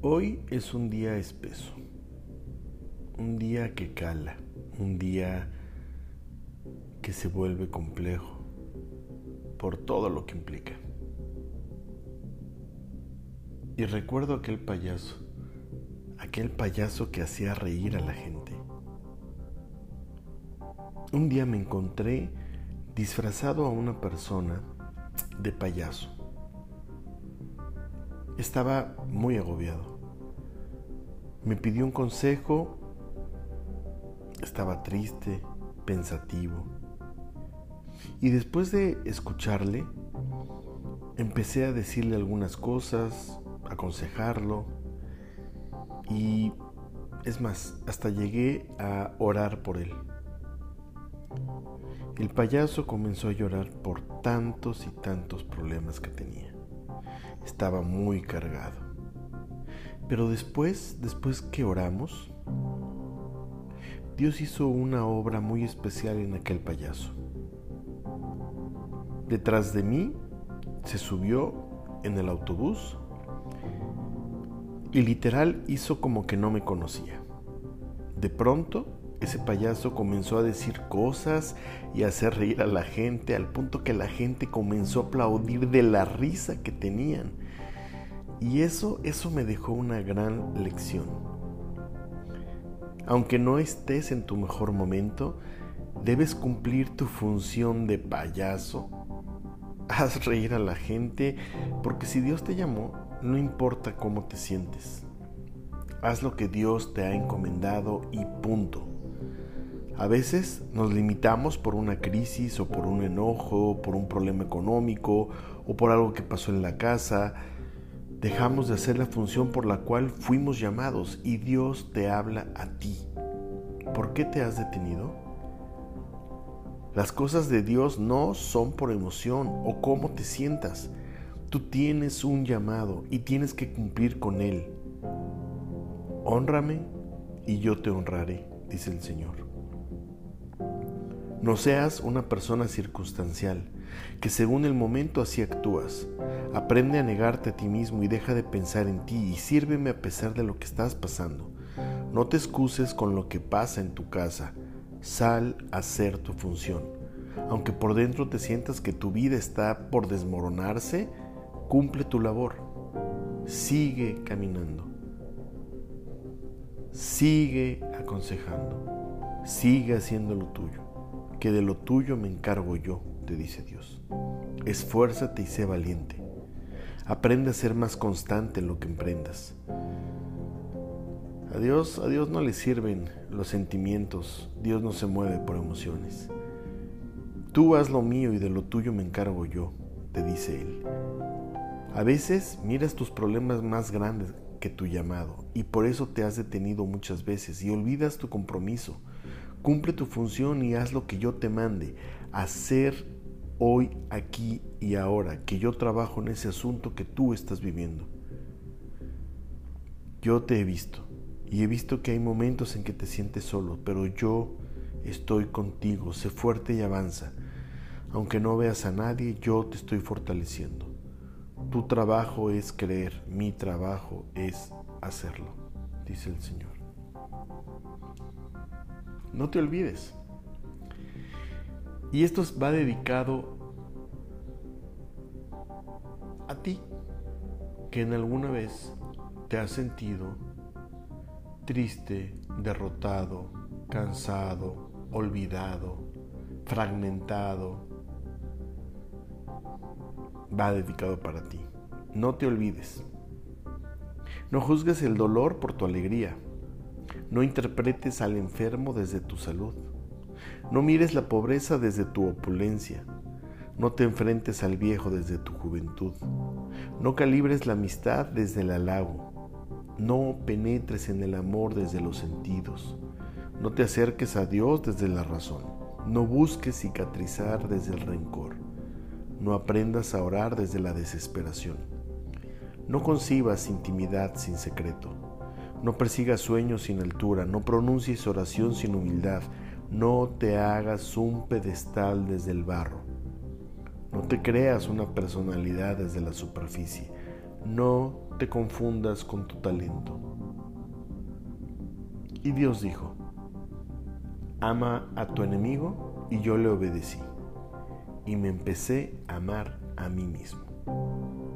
Hoy es un día espeso, un día que cala, un día que se vuelve complejo por todo lo que implica. Y recuerdo aquel payaso, aquel payaso que hacía reír a la gente. Un día me encontré disfrazado a una persona de payaso estaba muy agobiado. Me pidió un consejo, estaba triste, pensativo. Y después de escucharle, empecé a decirle algunas cosas, aconsejarlo. Y es más, hasta llegué a orar por él. El payaso comenzó a llorar por tantos y tantos problemas que tenía estaba muy cargado. Pero después, después que oramos, Dios hizo una obra muy especial en aquel payaso. Detrás de mí se subió en el autobús y literal hizo como que no me conocía. De pronto, ese payaso comenzó a decir cosas y a hacer reír a la gente al punto que la gente comenzó a aplaudir de la risa que tenían. Y eso, eso me dejó una gran lección. Aunque no estés en tu mejor momento, debes cumplir tu función de payaso. Haz reír a la gente, porque si Dios te llamó, no importa cómo te sientes. Haz lo que Dios te ha encomendado y punto. A veces nos limitamos por una crisis o por un enojo, por un problema económico o por algo que pasó en la casa Dejamos de hacer la función por la cual fuimos llamados y Dios te habla a ti. ¿Por qué te has detenido? Las cosas de Dios no son por emoción o cómo te sientas. Tú tienes un llamado y tienes que cumplir con él. Honrame y yo te honraré, dice el Señor. No seas una persona circunstancial, que según el momento así actúas. Aprende a negarte a ti mismo y deja de pensar en ti y sírveme a pesar de lo que estás pasando. No te excuses con lo que pasa en tu casa. Sal a hacer tu función. Aunque por dentro te sientas que tu vida está por desmoronarse, cumple tu labor. Sigue caminando. Sigue aconsejando. Sigue haciendo lo tuyo que de lo tuyo me encargo yo, te dice Dios. Esfuérzate y sé valiente. Aprende a ser más constante en lo que emprendas. A Dios, a Dios no le sirven los sentimientos, Dios no se mueve por emociones. Tú haz lo mío y de lo tuyo me encargo yo, te dice Él. A veces miras tus problemas más grandes que tu llamado y por eso te has detenido muchas veces y olvidas tu compromiso Cumple tu función y haz lo que yo te mande. Hacer hoy, aquí y ahora, que yo trabajo en ese asunto que tú estás viviendo. Yo te he visto y he visto que hay momentos en que te sientes solo, pero yo estoy contigo. Sé fuerte y avanza. Aunque no veas a nadie, yo te estoy fortaleciendo. Tu trabajo es creer, mi trabajo es hacerlo, dice el Señor. No te olvides. Y esto va dedicado a ti, que en alguna vez te has sentido triste, derrotado, cansado, olvidado, fragmentado. Va dedicado para ti. No te olvides. No juzgues el dolor por tu alegría. No interpretes al enfermo desde tu salud. No mires la pobreza desde tu opulencia. No te enfrentes al viejo desde tu juventud. No calibres la amistad desde el halago. No penetres en el amor desde los sentidos. No te acerques a Dios desde la razón. No busques cicatrizar desde el rencor. No aprendas a orar desde la desesperación. No concibas intimidad sin secreto. No persigas sueños sin altura, no pronuncies oración sin humildad, no te hagas un pedestal desde el barro, no te creas una personalidad desde la superficie, no te confundas con tu talento. Y Dios dijo, ama a tu enemigo y yo le obedecí y me empecé a amar a mí mismo.